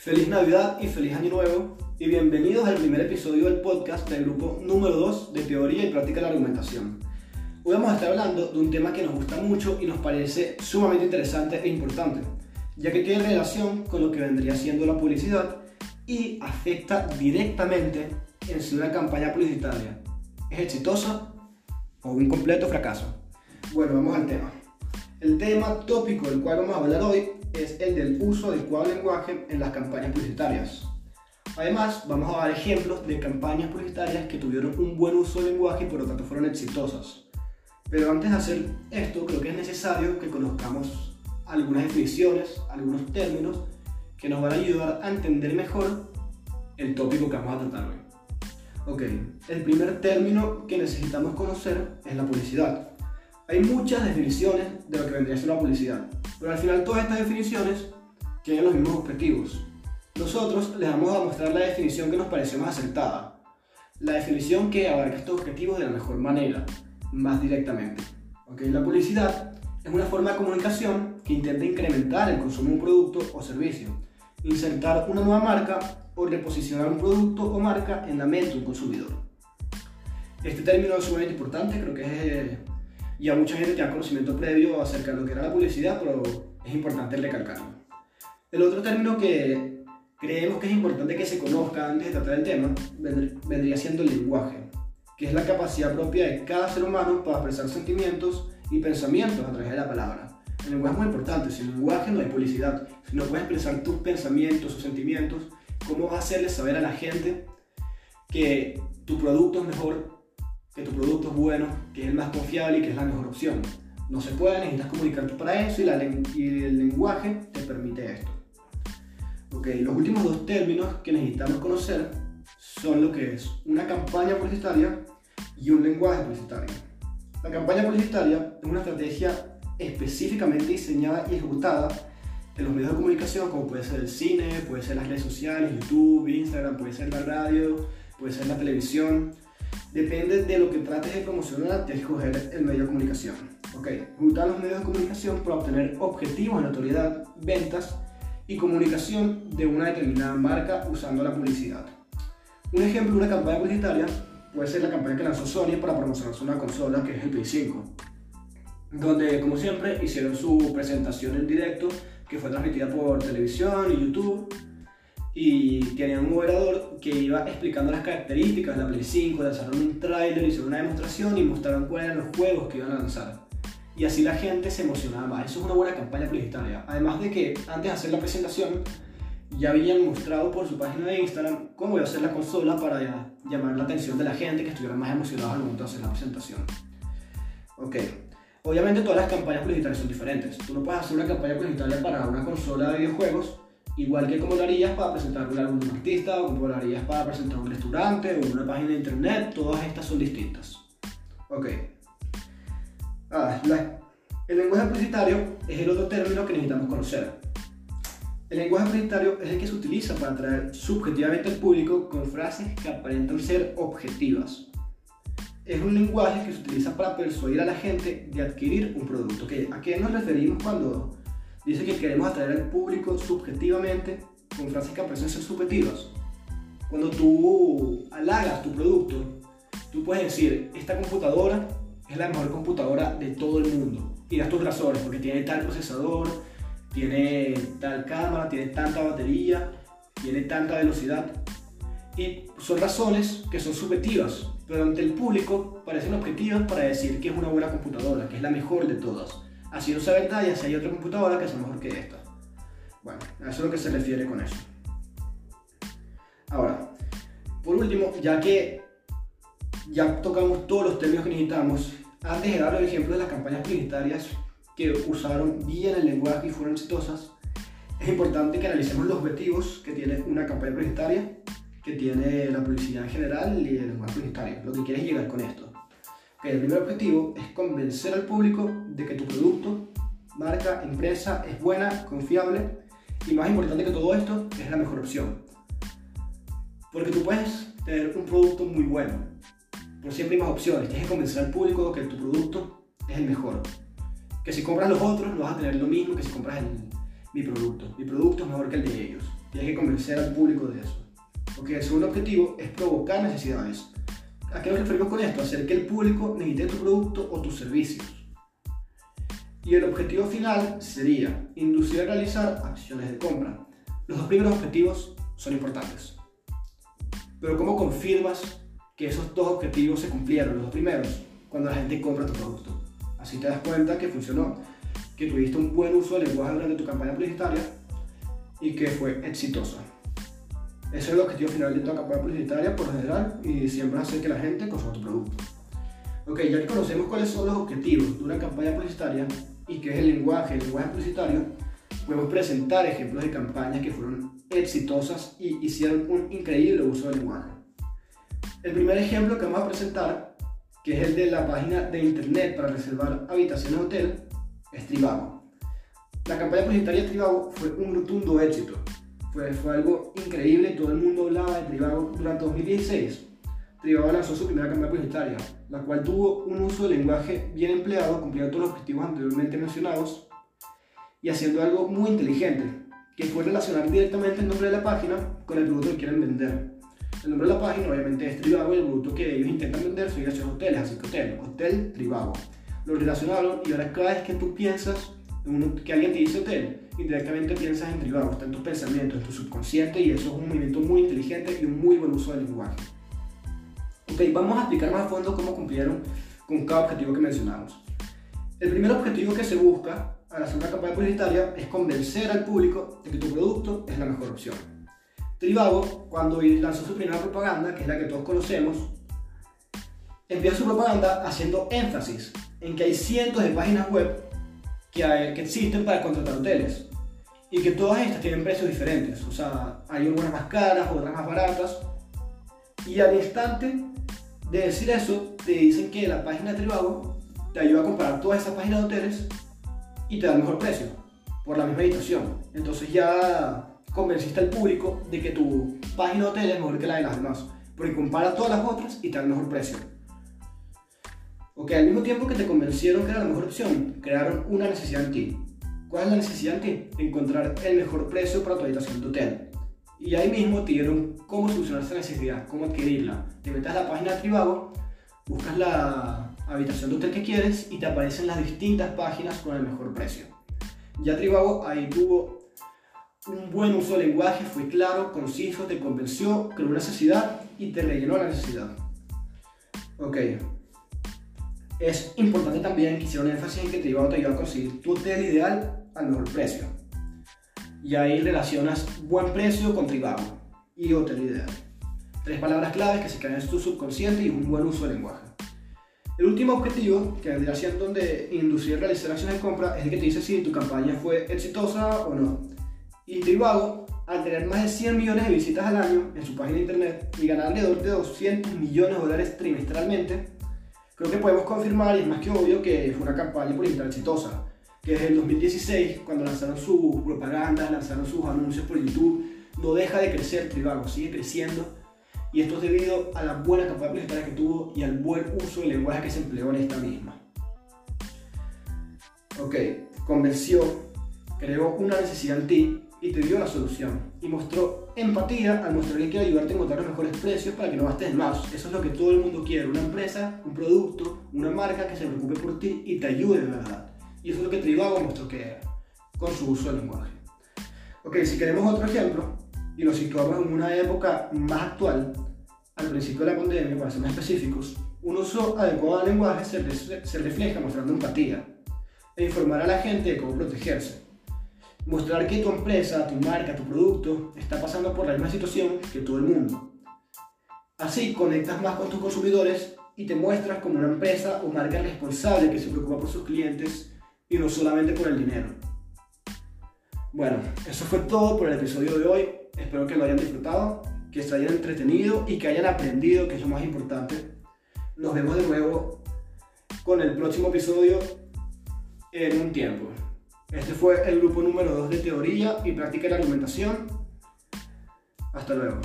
Feliz Navidad y feliz Año Nuevo y bienvenidos al primer episodio del podcast del grupo número 2 de Teoría y Práctica de la Argumentación. Hoy vamos a estar hablando de un tema que nos gusta mucho y nos parece sumamente interesante e importante, ya que tiene relación con lo que vendría siendo la publicidad y afecta directamente en si una campaña publicitaria es exitosa o un completo fracaso. Bueno, vamos al tema. El tema tópico del cual vamos a hablar hoy es el del uso adecuado del lenguaje en las campañas publicitarias. Además, vamos a dar ejemplos de campañas publicitarias que tuvieron un buen uso del lenguaje y por lo tanto fueron exitosas. Pero antes de hacer esto, creo que es necesario que conozcamos algunas definiciones, algunos términos que nos van a ayudar a entender mejor el tópico que vamos a tratar hoy. Ok, el primer término que necesitamos conocer es la publicidad. Hay muchas definiciones de lo que vendría a ser la publicidad, pero al final todas estas definiciones tienen los mismos objetivos. Nosotros les vamos a mostrar la definición que nos pareció más acertada, la definición que abarca estos objetivos de la mejor manera, más directamente. ¿Okay? La publicidad es una forma de comunicación que intenta incrementar el consumo de un producto o servicio, insertar una nueva marca o reposicionar un producto o marca en la mente de un consumidor. Este término es sumamente importante, creo que es ya mucha gente tiene conocimiento previo acerca de lo que era la publicidad, pero es importante recalcarlo. El otro término que creemos que es importante que se conozca antes de tratar el tema vendría siendo el lenguaje, que es la capacidad propia de cada ser humano para expresar sentimientos y pensamientos a través de la palabra. El lenguaje es muy importante, sin lenguaje no hay publicidad. Si no puedes expresar tus pensamientos o sentimientos, ¿cómo vas a hacerle saber a la gente que tu producto es mejor que tu producto es bueno, que es el más confiable y que es la mejor opción. No se puede, necesitas comunicarte para eso y, el lenguaje te permite esto. Okay, los últimos dos términos que necesitamos conocer son lo que es una campaña publicitaria y un lenguaje publicitario. La campaña publicitaria es una estrategia específicamente diseñada y ejecutada en los medios de comunicación, como puede ser el cine, puede ser las redes sociales, YouTube, Instagram, puede ser la radio, puede ser la televisión, Depende de lo que trates de promocionar, tienes que escoger el medio de comunicación. Ok, juntar los medios de comunicación para obtener objetivos de notoriedad, ventas y comunicación de una determinada marca usando la publicidad. Un ejemplo de una campaña publicitaria puede ser la campaña que lanzó Sony para promocionar una consola que es el Play 5, donde como siempre hicieron su presentación en directo que fue transmitida por televisión y YouTube y tenían un moderador que iba explicando las características de la Play 5, lanzaron un trailer, hicieron una demostración y mostraron cuáles eran los juegos que iban a lanzar. Y así la gente se emocionaba más. Eso es una buena campaña publicitaria. Además de que antes de hacer la presentación ya habían mostrado por su página de Instagram cómo iba a ser la consola para llamar la atención de la gente que estuviera más emocionada al momento de hacer la presentación. Ok. Obviamente todas las campañas publicitarias son diferentes. Tú no puedes hacer una campaña publicitaria para una consola de videojuegos Igual que como lo harías para presentar un álbum de un artista, o como lo harías para presentar un restaurante o una página de internet, todas estas son distintas. Ok. Ah, el lenguaje publicitario es el otro término que necesitamos conocer. El lenguaje publicitario es el que se utiliza para atraer subjetivamente al público con frases que aparentan ser objetivas. Es un lenguaje que se utiliza para persuadir a la gente de adquirir un producto. ¿A qué nos referimos cuando Dice que queremos atraer al público subjetivamente con frases que subjetivas. Cuando tú halagas tu producto, tú puedes decir, esta computadora es la mejor computadora de todo el mundo. Y das tus razones, porque tiene tal procesador, tiene tal cámara, tiene tanta batería, tiene tanta velocidad. Y son razones que son subjetivas, pero ante el público parecen objetivas para decir que es una buena computadora, que es la mejor de todas. Así no sabe verdad y así hay otra computadora que es mejor que esta. Bueno, a eso es lo que se refiere con eso. Ahora, por último, ya que ya tocamos todos los términos que necesitamos, antes de dar los ejemplos de las campañas publicitarias que usaron bien el lenguaje y fueron exitosas, es importante que analicemos los objetivos que tiene una campaña publicitaria, que tiene la publicidad en general y el lenguaje publicitario. Lo que quieres llegar con esto el primer objetivo es convencer al público de que tu producto, marca, empresa es buena, confiable y más importante que todo esto, es la mejor opción. Porque tú puedes tener un producto muy bueno, pero siempre hay más opciones. Tienes que convencer al público de que tu producto es el mejor. Que si compras los otros no vas a tener lo mismo que si compras mi producto. Mi producto es mejor que el de ellos. Tienes que convencer al público de eso. Porque el segundo objetivo es provocar necesidades. ¿A qué nos referimos con esto? Hacer que el público necesite tu producto o tus servicios. Y el objetivo final sería inducir a realizar acciones de compra. Los dos primeros objetivos son importantes. Pero ¿cómo confirmas que esos dos objetivos se cumplieron, los dos primeros, cuando la gente compra tu producto? Así te das cuenta que funcionó, que tuviste un buen uso del lenguaje durante tu campaña publicitaria y que fue exitosa. Ese es el objetivo final de toda campaña publicitaria por lo general y siempre hacer que la gente consuma tu producto. Ok, ya que conocemos cuáles son los objetivos de una campaña publicitaria y qué es el lenguaje, el lenguaje publicitario, podemos presentar ejemplos de campañas que fueron exitosas y hicieron un increíble uso del lenguaje. El primer ejemplo que vamos a presentar, que es el de la página de internet para reservar habitaciones hotel, es Trivago. La campaña publicitaria de Trivago fue un rotundo éxito. Fue, fue algo increíble, todo el mundo hablaba de Trivago durante 2016. Trivago lanzó su primera campaña publicitaria, la cual tuvo un uso de lenguaje bien empleado, cumpliendo todos los objetivos anteriormente mencionados y haciendo algo muy inteligente, que fue relacionar directamente el nombre de la página con el producto que quieren vender. El nombre de la página obviamente es Trivago y el producto que ellos intentan vender son esos hoteles, así que hotel, hotel Trivago. Lo relacionaron y ahora cada vez que tú piensas en que alguien te dice hotel, indirectamente piensas en Trivago, está en tus pensamientos, en tu subconsciente y eso es un movimiento muy inteligente y un muy buen uso del lenguaje. Ok, vamos a explicar más a fondo cómo cumplieron con cada objetivo que mencionamos. El primer objetivo que se busca al hacer una campaña publicitaria es convencer al público de que tu producto es la mejor opción. Trivago, cuando lanzó su primera propaganda, que es la que todos conocemos, empieza su propaganda haciendo énfasis en que hay cientos de páginas web que, existen para contratar hoteles y que todas estas tienen precios diferentes. O sea, hay algunas más caras, otras más baratas. Y al instante de decir eso, te dicen que la página de Trivago te ayuda a comparar todas esas páginas de hoteles y te da el mejor precio por la misma habitación. Entonces ya convenciste al público de que tu página de hotel es mejor que la de las demás, porque compara todas las otras y te da el mejor precio. Ok, al mismo tiempo que te convencieron que era la mejor opción, crearon una necesidad en ti. ¿Cuál es la necesidad en ti? Encontrar el mejor precio para tu habitación de hotel. Y ahí mismo te dieron cómo solucionar esa necesidad, cómo adquirirla. Te metes a la página de Trivago, buscas la habitación de hotel que quieres y te aparecen las distintas páginas con el mejor precio. Ya Trivago ahí tuvo un buen uso del lenguaje, fue claro, conciso, te convenció, creó una necesidad y te rellenó la necesidad. Ok. Es importante también que hicieron énfasis en que Trivago te ayuda a conseguir tu hotel ideal al mejor precio. Y ahí relacionas buen precio con Trivago y hotel ideal. Tres palabras claves que se quedan en tu subconsciente y un buen uso del lenguaje. El último objetivo, que vendría siendo donde inducir a realizar acciones de compra, es el que te dice si tu campaña fue exitosa o no. Y Trivago, al tener más de 100 millones de visitas al año en su página de internet y ganar alrededor de 200 millones de dólares trimestralmente, creo que podemos confirmar, y es más que obvio, que fue una campaña publicitaria exitosa. Que desde el 2016, cuando lanzaron su propaganda, lanzaron sus anuncios por YouTube, no deja de crecer Trivago, sigue creciendo y esto es debido a la buena capacidad publicitaria que tuvo y al buen uso del lenguaje que se empleó en esta misma. Ok, convenció, creó una necesidad en ti y te dio la solución. Y mostró empatía al mostrar que ayudarte a encontrar los mejores precios para que no gastes más. Eso es lo que todo el mundo quiere, una empresa, un producto, una marca que se preocupe por ti y te ayude de verdad. Y eso es lo que Trivago mostró que era, con su uso del lenguaje. Ok, si queremos otro ejemplo, y lo situamos en una época más actual, al principio de la pandemia, para ser más específicos, un uso adecuado del lenguaje se, se refleja mostrando empatía e informar a la gente de cómo protegerse. Mostrar que tu empresa, tu marca, tu producto está pasando por la misma situación que todo el mundo. Así conectas más con tus consumidores y te muestras como una empresa o marca responsable que se preocupa por sus clientes y no solamente por el dinero. Bueno, eso fue todo por el episodio de hoy. Espero que lo hayan disfrutado, que se hayan entretenido y que hayan aprendido, que es lo más importante. Nos vemos de nuevo con el próximo episodio en un tiempo. Este fue el grupo número 2 de teoría y práctica de la argumentación. Hasta luego.